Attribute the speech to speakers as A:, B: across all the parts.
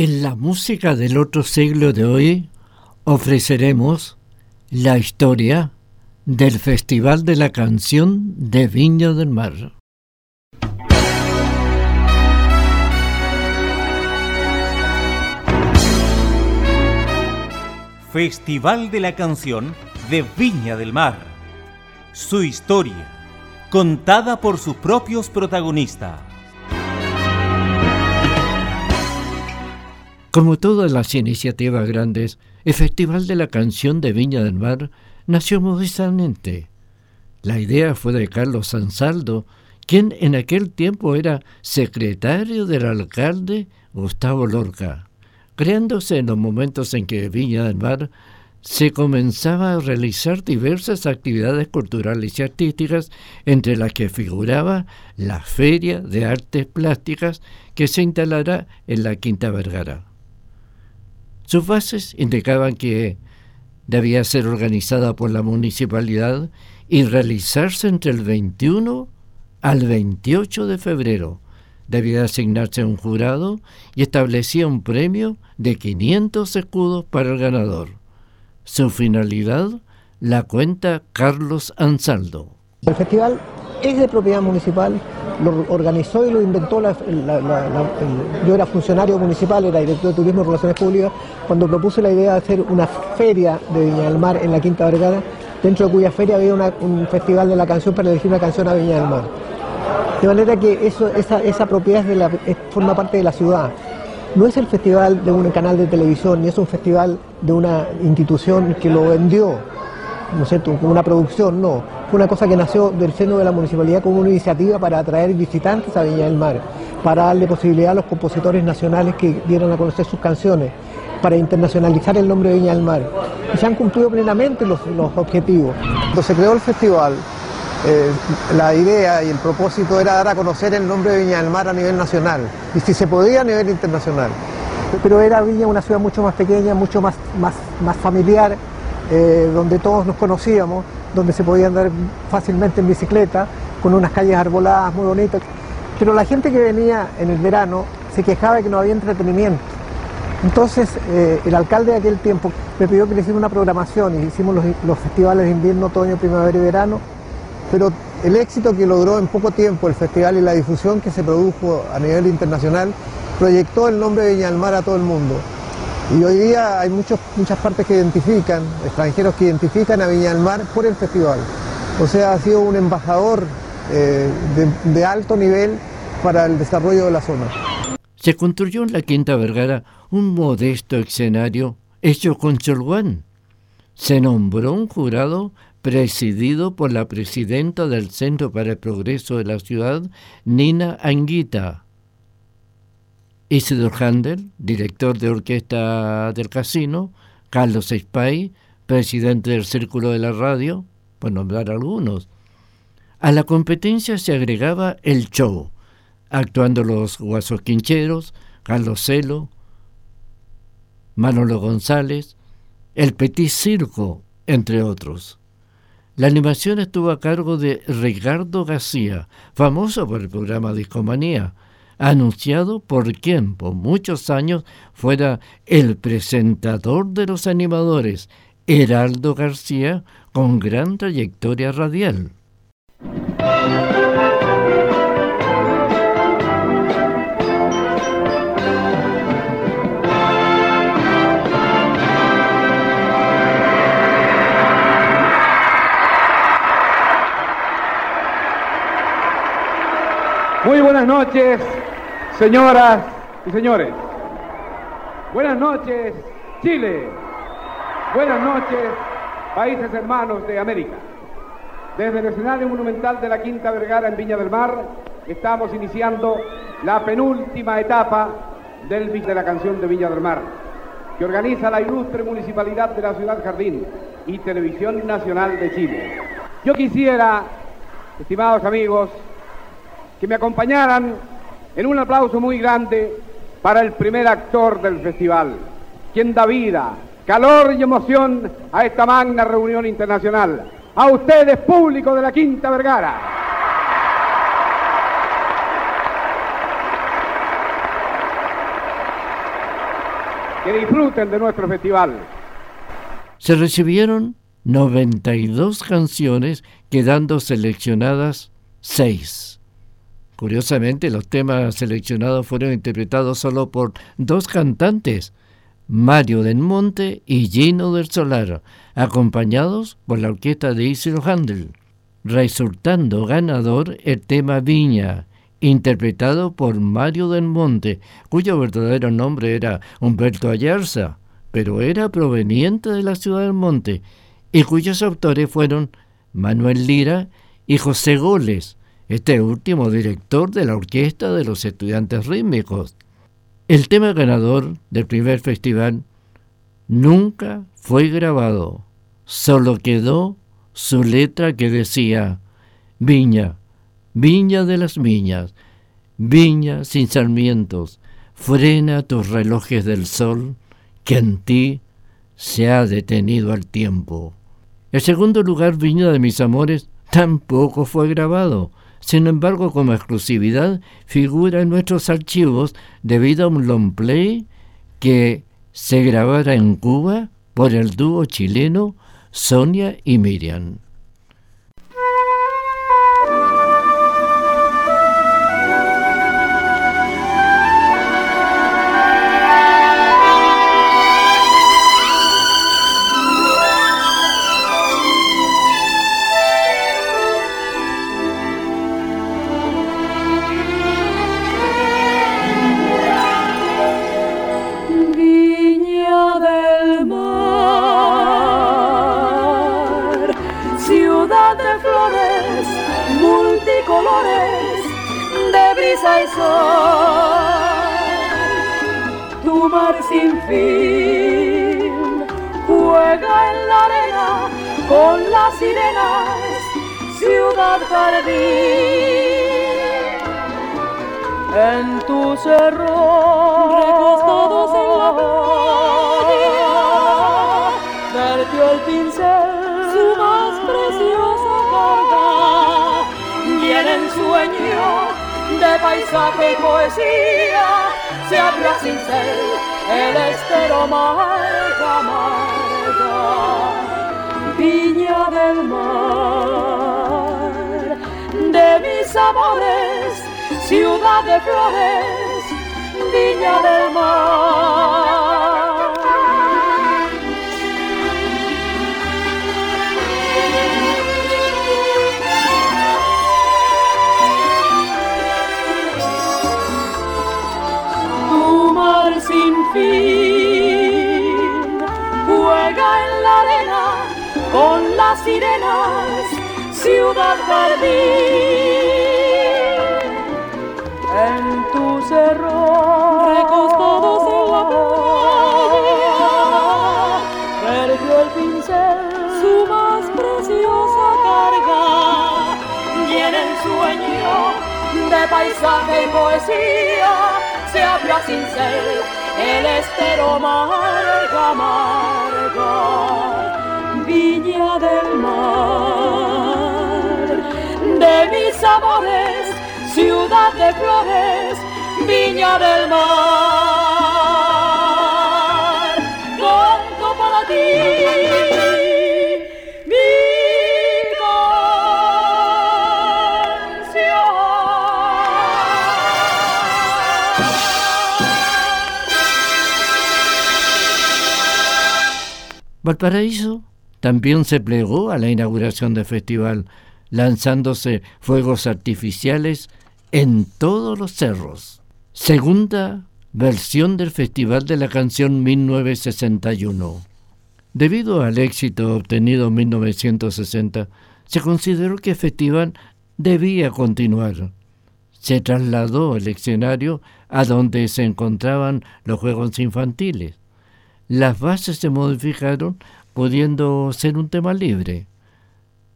A: En la música del otro siglo de hoy ofreceremos la historia del Festival de la Canción de Viña del Mar.
B: Festival de la Canción de Viña del Mar. Su historia, contada por sus propios protagonistas.
A: Como todas las iniciativas grandes, el Festival de la Canción de Viña del Mar nació modestamente. La idea fue de Carlos Ansaldo, quien en aquel tiempo era secretario del alcalde Gustavo Lorca, creándose en los momentos en que Viña del Mar se comenzaba a realizar diversas actividades culturales y artísticas, entre las que figuraba la Feria de Artes Plásticas que se instalará en la Quinta Vergara. Sus bases indicaban que debía ser organizada por la municipalidad y realizarse entre el 21 al 28 de febrero. Debía asignarse un jurado y establecía un premio de 500 escudos para el ganador. Su finalidad la cuenta Carlos Ansaldo.
C: El festival es de propiedad municipal, lo organizó y lo inventó, la, yo era funcionario municipal, era director de Turismo y Relaciones Públicas, cuando propuse la idea de hacer una feria de Viña del Mar en la Quinta Vergara, dentro de cuya feria había un festival de la canción para elegir una canción a Viña del Mar. De manera que esa, propiedad forma parte de la ciudad. No es el festival de un canal de televisión, ni es un festival de una institución que lo vendió, ¿no es cierto?, una producción, no fue una cosa que nació del seno de la municipalidad como una iniciativa para atraer visitantes a Viña del Mar, para darle posibilidad a los compositores nacionales que dieran a conocer sus canciones, para internacionalizar el nombre de Viña del Mar. Y se han cumplido plenamente los, objetivos. Cuando se creó el festival, eh, la idea y el propósito era dar a conocer el nombre de Viña del Mar a nivel nacional y si se podía a nivel internacional. Pero era Viña una ciudad mucho más pequeña, mucho más, más, más familiar, eh, donde todos nos conocíamos donde se podía andar fácilmente en bicicleta, con unas calles arboladas muy bonitas. Pero la gente que venía en el verano se quejaba de que no había entretenimiento. Entonces eh, el alcalde de aquel tiempo me pidió que le hiciera una programación y hicimos los, festivales de invierno, otoño, primavera y verano, pero el éxito que logró en poco tiempo el festival y la difusión que se produjo a nivel internacional proyectó el nombre de Viña a todo el mundo. Y hoy día hay muchos, muchas partes que identifican, extranjeros que identifican a Viña por el festival. O sea, ha sido un embajador eh, de, alto nivel para el desarrollo de la zona.
A: Se construyó en la Quinta Vergara un modesto escenario hecho con cholguán. Se nombró un jurado presidido por la presidenta del Centro para el Progreso de la Ciudad, Nina Anguita. Isidor Handel, director de orquesta del casino, Carlos Espay, presidente del Círculo de la Radio, por nombrar algunos. A la competencia se agregaba el show, actuando los Guasos Quincheros, Carlos Celo, Manolo González, el Petit Circo, entre otros. La animación estuvo a cargo de Ricardo García, famoso por el programa Discomanía, anunciado por quien por muchos años fuera el presentador de los animadores, Heraldo García, con gran trayectoria radial.
D: Muy buenas noches, Señoras y señores, buenas noches Chile, buenas noches países hermanos de América. Desde el escenario monumental de la Quinta Vergara en Viña del Mar estamos iniciando la penúltima etapa del de la canción de Viña del Mar, que organiza la ilustre municipalidad de la ciudad Jardín y Televisión Nacional de Chile. Yo quisiera, estimados amigos, que me acompañaran en un aplauso muy grande para el primer actor del festival, quien da vida, calor y emoción a esta magna reunión internacional. A ustedes, público de la Quinta Vergara. que disfruten de nuestro festival.
A: Se recibieron 92 canciones, quedando seleccionadas 6. Curiosamente, los temas seleccionados fueron interpretados solo por dos cantantes, Mario del Monte y Gino del Solar, acompañados por la orquesta de Isidro Handel, resultando ganador el tema Viña, interpretado por Mario del Monte, cuyo verdadero nombre era Humberto Ayarza, pero era proveniente de la ciudad del Monte, y cuyos autores fueron Manuel Lira y José Goles, este último director de la Orquesta de los Estudiantes Rítmicos. El tema ganador del primer festival nunca fue grabado, solo quedó su letra que decía Viña, Viña de las Viñas, Viña sin sarmientos, frena tus relojes del sol, que en ti se ha detenido al tiempo. El segundo lugar, Viña de mis amores, tampoco fue grabado. Sin embargo, como exclusividad, figura en nuestros archivos debido a un long play que se grabara en Cuba por el dúo chileno Sonia y Miriam.
E: En tu cerro, recostados en la playa, vertió el pincel su más preciosa carga. Y en el sueño de paisaje y poesía. Se abra sin ser el estero marga, marga, viña del mar, de mis amores, ciudad de flores, viña del mar. sin fin. Juega en la arena con las sirenas, ciudad jardín. Paisaje y poesía se abra sin ser el estero amarga, amarga, viña del mar, de mis amores, ciudad de flores, viña del mar,
A: Valparaíso también se plegó a la inauguración del festival, lanzándose fuegos artificiales en todos los cerros. Segunda versión del Festival de la Canción 1961. Debido al éxito obtenido en 1960, se consideró que el festival debía continuar. Se trasladó el escenario a donde se encontraban los juegos infantiles las bases se modificaron pudiendo ser un tema libre.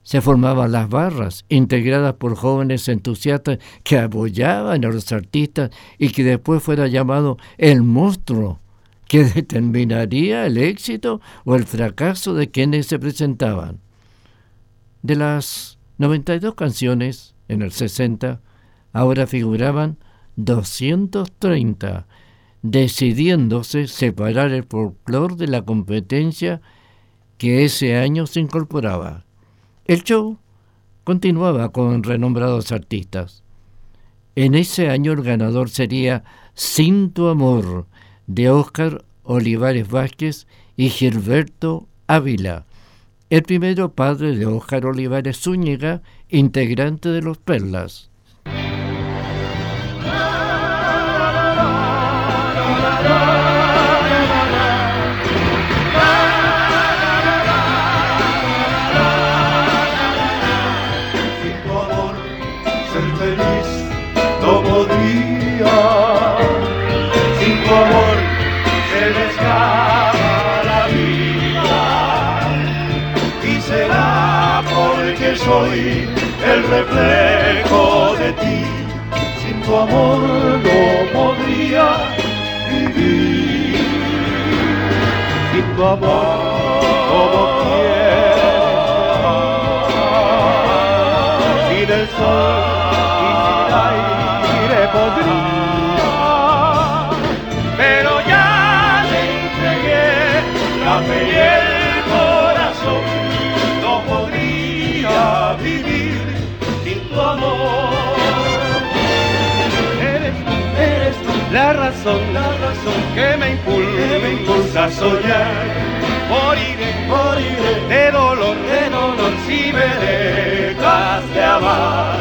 A: Se formaban las barras, integradas por jóvenes entusiastas que apoyaban a los artistas y que después fuera llamado el monstruo, que determinaría el éxito o el fracaso de quienes se presentaban. De las 92 canciones en el 60, ahora figuraban 230 decidiéndose separar el folclore de la competencia que ese año se incorporaba. El show continuaba con renombrados artistas. En ese año el ganador sería Sin tu amor de Óscar Olivares Vázquez y Gilberto Ávila, el primero padre de Óscar Olivares Zúñiga, integrante de los Perlas.
F: Reflejo de ti. Sin tu amor no podría vivir. Sin tu amor, como quiero. Sin el sol y sin que me impulsa, me impulsa a soñar. Moriré, moriré de dolor, de dolor si me dejas de amar.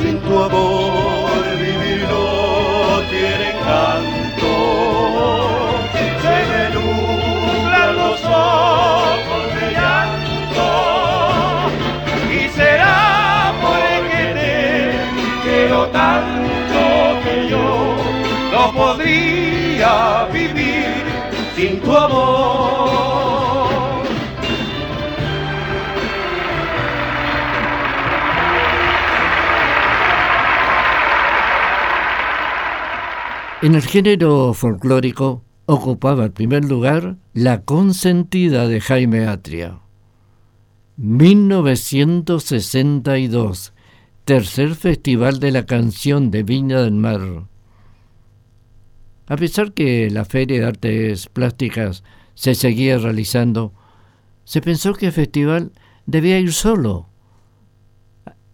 F: Sin tu amor vivir no tiene encanto. Se me nublan los ojos de llanto. tanto que yo no podría vivir sin tu amor.
A: En el género folclórico ocupaba el primer lugar La consentida de Jaime Atria. 1962 tercer Festival de la Canción de Viña del Mar. A pesar que la Feria de Artes Plásticas se seguía realizando, se pensó que el festival debía ir solo,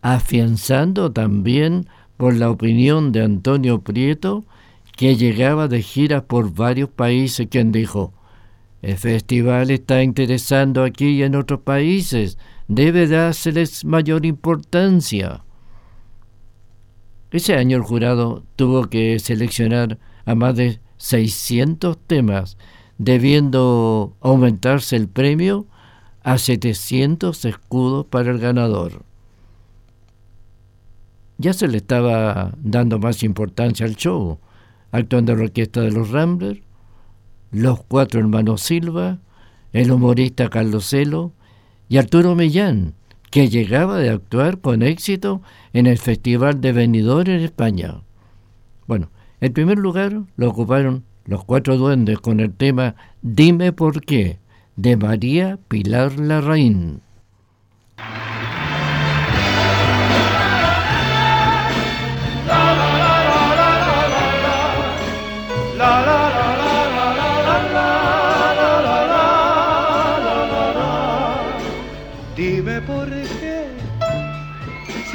A: afianzando también por la opinión de Antonio Prieto, que llegaba de gira por varios países, quien dijo, el festival está interesando aquí y en otros países, debe dárseles mayor importancia. Ese año el jurado tuvo que seleccionar a más de 600 temas, debiendo aumentarse el premio a 700 escudos para el ganador. Ya se le estaba dando más importancia al show, actuando la orquesta de los Ramblers, los cuatro hermanos Silva, el humorista Carlos Celo y Arturo Millán, que llegaba de actuar con éxito en el Festival de Benidorm en España. Bueno, el primer lugar lo ocuparon los cuatro duendes con el tema Dime por qué, de María Pilar Larraín.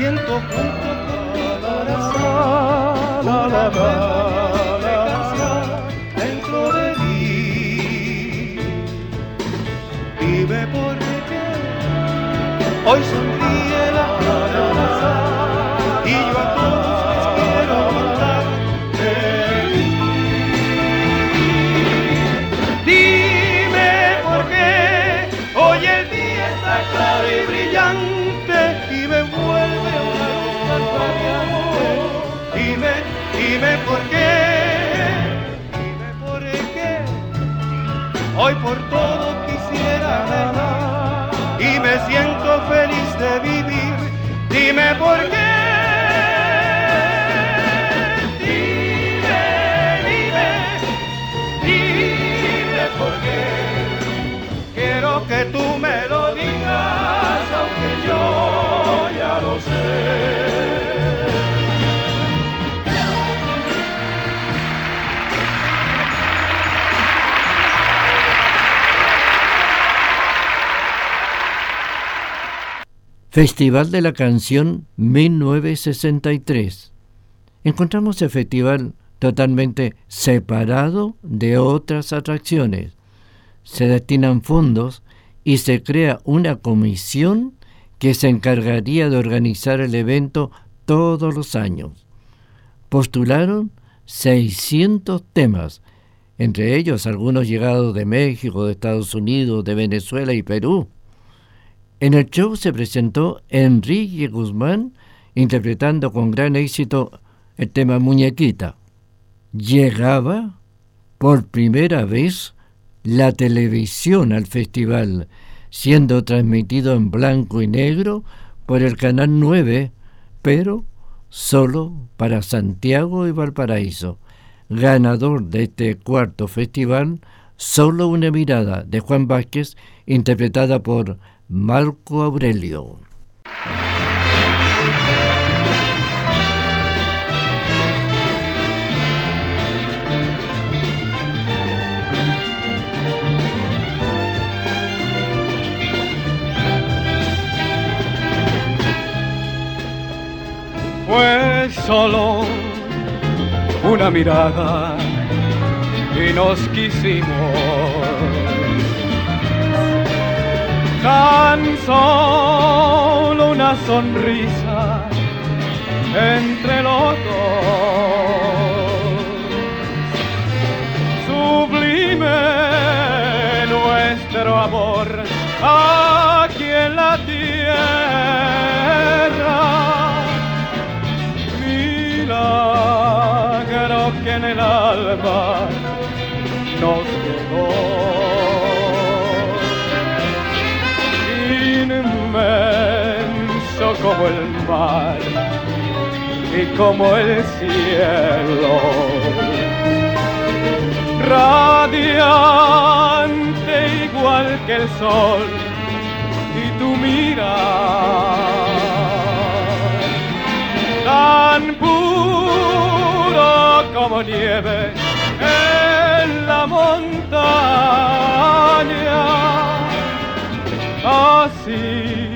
F: dentro hoy sonríe la casa y yo a todos quiero hablar de mí. Dime por qué hoy el día está claro y brillante y me vuelve una luz de amor. Dime, dime por qué. Feliz de vivir. Dime por qué.
A: Festival de la Canción 1963. Encontramos el festival totalmente separado de otras atracciones. Se destinan fondos y se crea una comisión que se encargaría de organizar el evento todos los años. Postularon 600 temas, entre ellos algunos llegados de México, de Estados Unidos, de Venezuela y Perú. En el show se presentó Enrique Guzmán interpretando con gran éxito el tema Muñequita. Llegaba por primera vez la televisión al festival, siendo transmitido en blanco y negro por el Canal 9, pero solo para Santiago y Valparaíso. Ganador de este cuarto festival, Solo una mirada de Juan Vázquez, interpretada por Marco Aurelio.
G: Fue solo una mirada y nos quisimos tan solo una sonrisa entre los dos. Sublime nuestro amor aquí en la tierra. Milagro que en el alma nos llegó. Como el mar y como el cielo. Radiante igual que el sol y tu mira tan puro como nieve en la montaña así,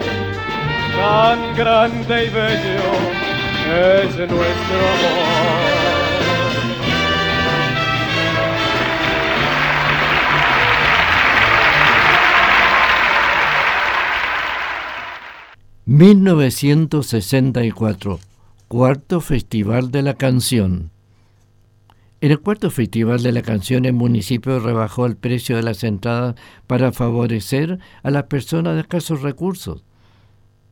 G: tan grande y bello es nuestro amor.
A: 1964, cuarto Festival de la Canción. En el cuarto Festival de la Canción, el municipio rebajó el precio de las entradas para favorecer a las personas de escasos recursos.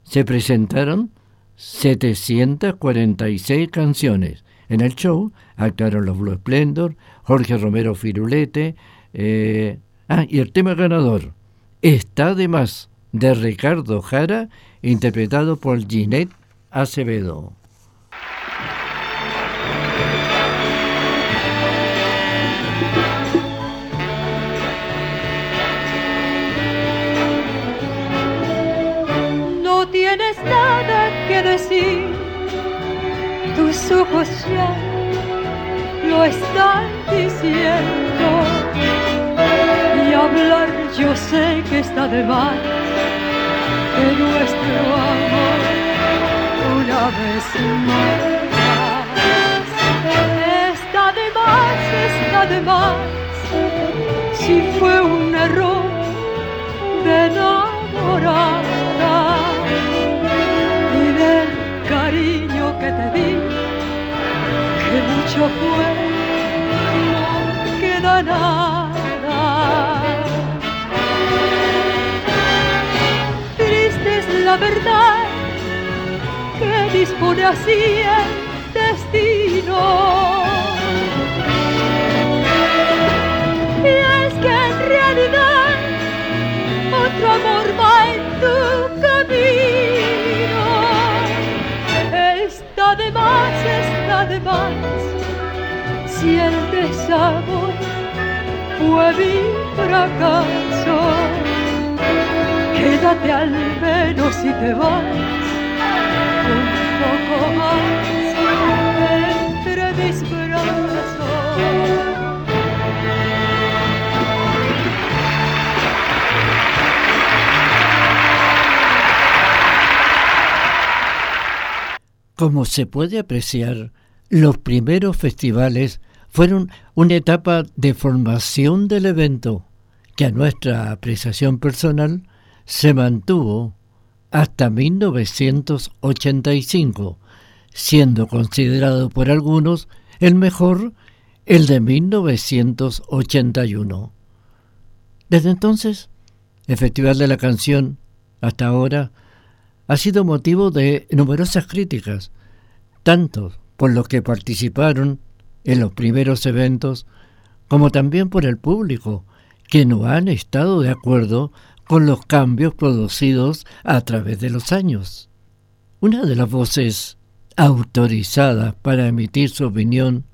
A: Se presentaron 746 canciones. En el show actuaron los Blue Splendor, Jorge Romero Firulete, eh, ah, y el tema ganador, Está de más, de Ricardo Jara, interpretado por Ginette Acevedo.
E: Decir, tus ojos ya lo están diciendo. Y hablar yo sé que está de más de nuestro amor una vez más. Está de más, está de más, si fue un error de enamorar cariño que te di, que mucho fue, no queda nada. Triste es la verdad que dispone así está de más. Si el desamor fue mi fracaso, quédate al menos si te vas un poco más entre mis.
A: Como se puede apreciar, los primeros festivales fueron una etapa de formación del evento que a nuestra apreciación personal se mantuvo hasta 1985, siendo considerado por algunos el mejor el de 1981. Desde entonces, el Festival de la Canción, hasta ahora, ha sido motivo de numerosas críticas, tanto por los que participaron en los primeros eventos, como también por el público, que no han estado de acuerdo con los cambios producidos a través de los años. Una de las voces autorizadas para emitir su opinión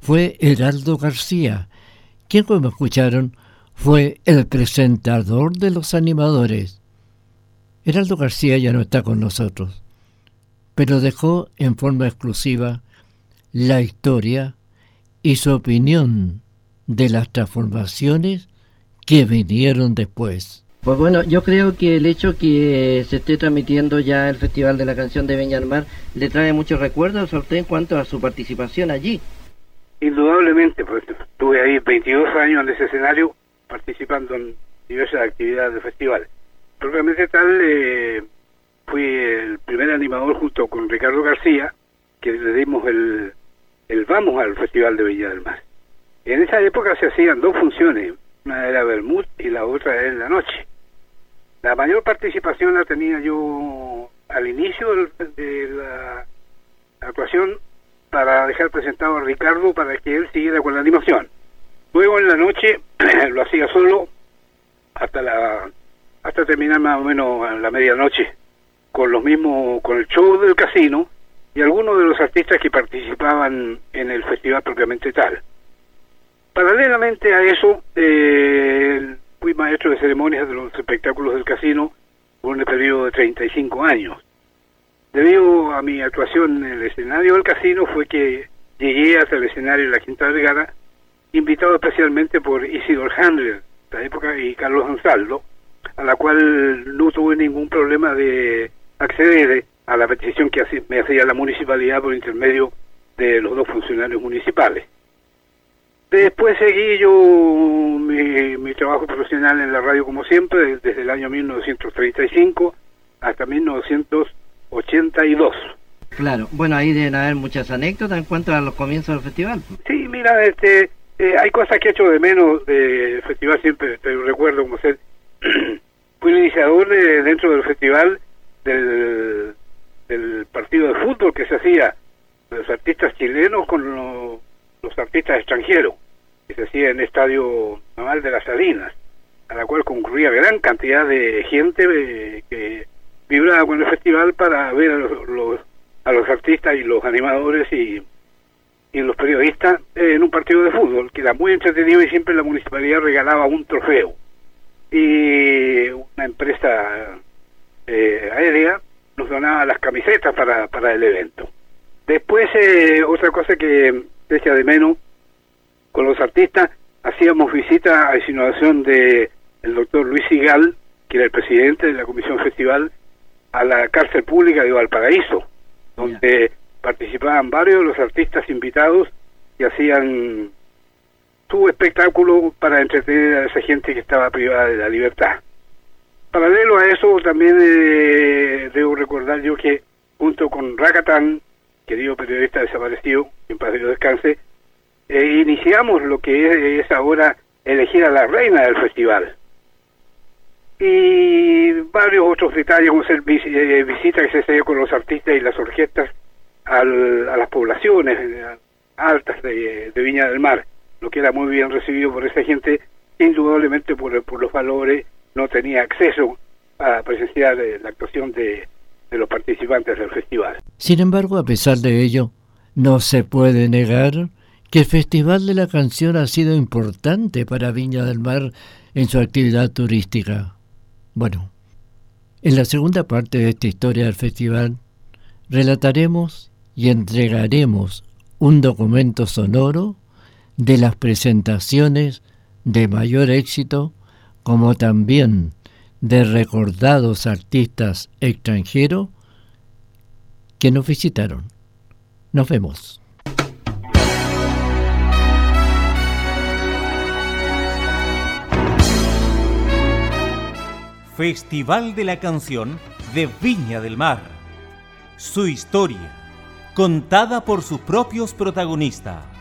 A: fue Heraldo García, quien como escucharon fue el presentador de los animadores. Heraldo García ya no está con nosotros, pero dejó en forma exclusiva la historia y su opinión de las transformaciones que vinieron después.
H: Pues bueno, yo creo que el hecho que se esté transmitiendo ya el Festival de la Canción de Viña Mar le trae muchos recuerdos a usted en cuanto a su participación allí.
I: Indudablemente, pues estuve ahí 22 años en ese escenario participando en diversas actividades del festival. Propiamente tal, eh, fui el primer animador junto con Ricardo García, que le dimos el, el vamos al Festival de Viña del Mar. En esa época se hacían dos funciones, una era Bermud y la otra era en la noche. La mayor participación la tenía yo al inicio de la actuación para dejar presentado a Ricardo para que él siguiera con la animación. Luego en la noche lo hacía solo hasta la hasta terminar más o menos a la medianoche con los mismos con el show del casino y algunos de los artistas que participaban en el festival propiamente tal. Paralelamente a eso, eh, fui maestro de ceremonias de los espectáculos del casino por un periodo de 35 años. Debido a mi actuación en el escenario del casino fue que llegué hasta el escenario de la Quinta Vergara, invitado especialmente por Isidor Handler, la época, y Carlos Ansaldo, a la cual no tuve ningún problema de acceder a la petición que me hacía la municipalidad por intermedio de los dos funcionarios municipales. Después seguí yo mi, mi trabajo profesional en la radio como siempre, desde el año 1935 hasta 1900 82.
H: Claro, bueno, ahí deben haber muchas anécdotas en cuanto a los comienzos del festival.
I: Sí, mira, este, eh, hay cosas que he hecho de menos del festival, siempre te recuerdo como ser, fui el iniciador de, dentro del festival del, del partido de fútbol que se hacía, los artistas chilenos con los, artistas extranjeros, que se hacía en el Estadio Naval de las Salinas, a la cual concurría gran cantidad de gente eh, que vibraba con el festival para ver a los, a los artistas y los animadores y, y los periodistas en un partido de fútbol, que era muy entretenido y siempre la municipalidad regalaba un trofeo. Y una empresa eh, aérea nos donaba las camisetas para, para el evento. Después, eh, otra cosa que echa de menos, con los artistas hacíamos visita a insinuación de el doctor Luis Sigal, que era el presidente de la comisión festival, a la cárcel pública de Valparaíso, donde participaban varios de los artistas invitados y hacían su espectáculo para entretener a esa gente que estaba privada de la libertad. Paralelo a eso, también eh, debo recordar yo que junto con Rakatán, querido periodista desaparecido, en paz descanse, eh, iniciamos lo que es ahora elegir a la reina del festival. Y varios otros detalles, como ser eh, visita que se hace con los artistas y las orquestas a las poblaciones eh, altas de, Viña del Mar, lo que era muy bien recibido por esa gente, indudablemente por, por los valores no tenía acceso a presenciar la actuación de, de los participantes del festival.
A: Sin embargo, a pesar de ello, no se puede negar que el Festival de la Canción ha sido importante para Viña del Mar en su actividad turística. Bueno, en la segunda parte de esta historia del festival relataremos y entregaremos un documento sonoro de las presentaciones de mayor éxito como también de recordados artistas extranjeros que nos visitaron. Nos vemos.
B: Festival de la Canción de Viña del Mar. Su historia, contada por sus propios protagonistas.